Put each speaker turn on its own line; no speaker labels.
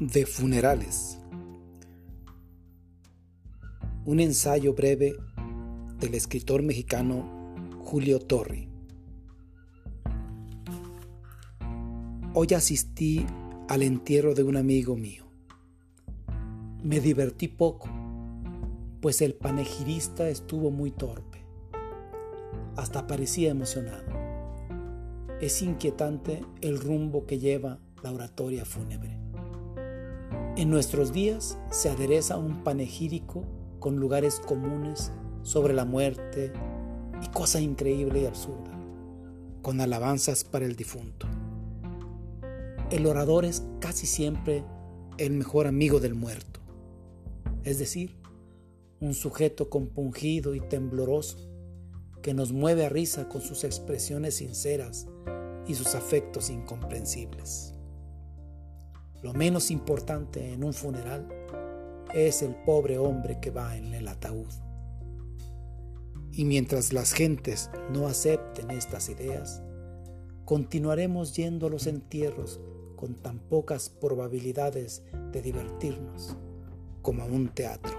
de funerales. Un ensayo breve del escritor mexicano Julio Torri. Hoy asistí al entierro de un amigo mío. Me divertí poco, pues el panegirista estuvo muy torpe. Hasta parecía emocionado. Es inquietante el rumbo que lleva la oratoria fúnebre. En nuestros días se adereza un panegírico con lugares comunes sobre la muerte y cosa increíble y absurda, con alabanzas para el difunto. El orador es casi siempre el mejor amigo del muerto, es decir, un sujeto compungido y tembloroso que nos mueve a risa con sus expresiones sinceras y sus afectos incomprensibles. Lo menos importante en un funeral es el pobre hombre que va en el ataúd. Y mientras las gentes no acepten estas ideas, continuaremos yendo a los entierros con tan pocas probabilidades de divertirnos como a un teatro.